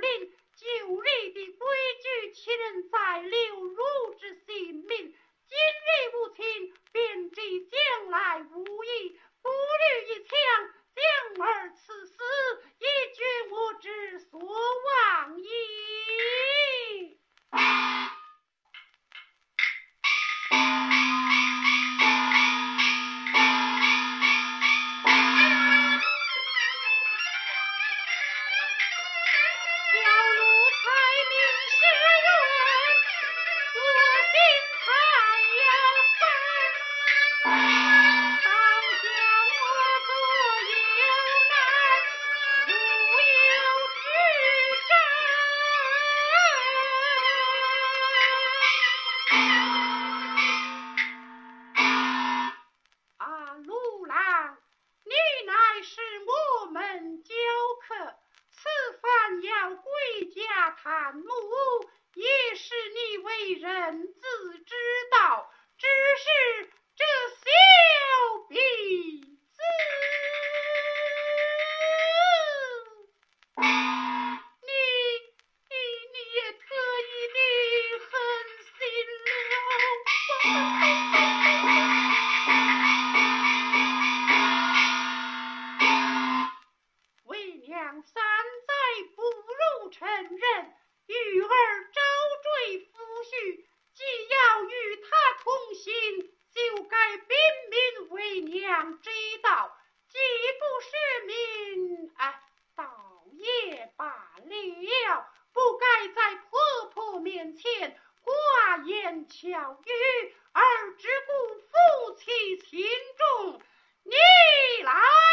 旧日的规矩，岂能再留汝之性命？今日无亲，便知将来无义，不如一枪将儿刺死。产母，也是你为人自知。巧遇而只顾夫妻情重你来。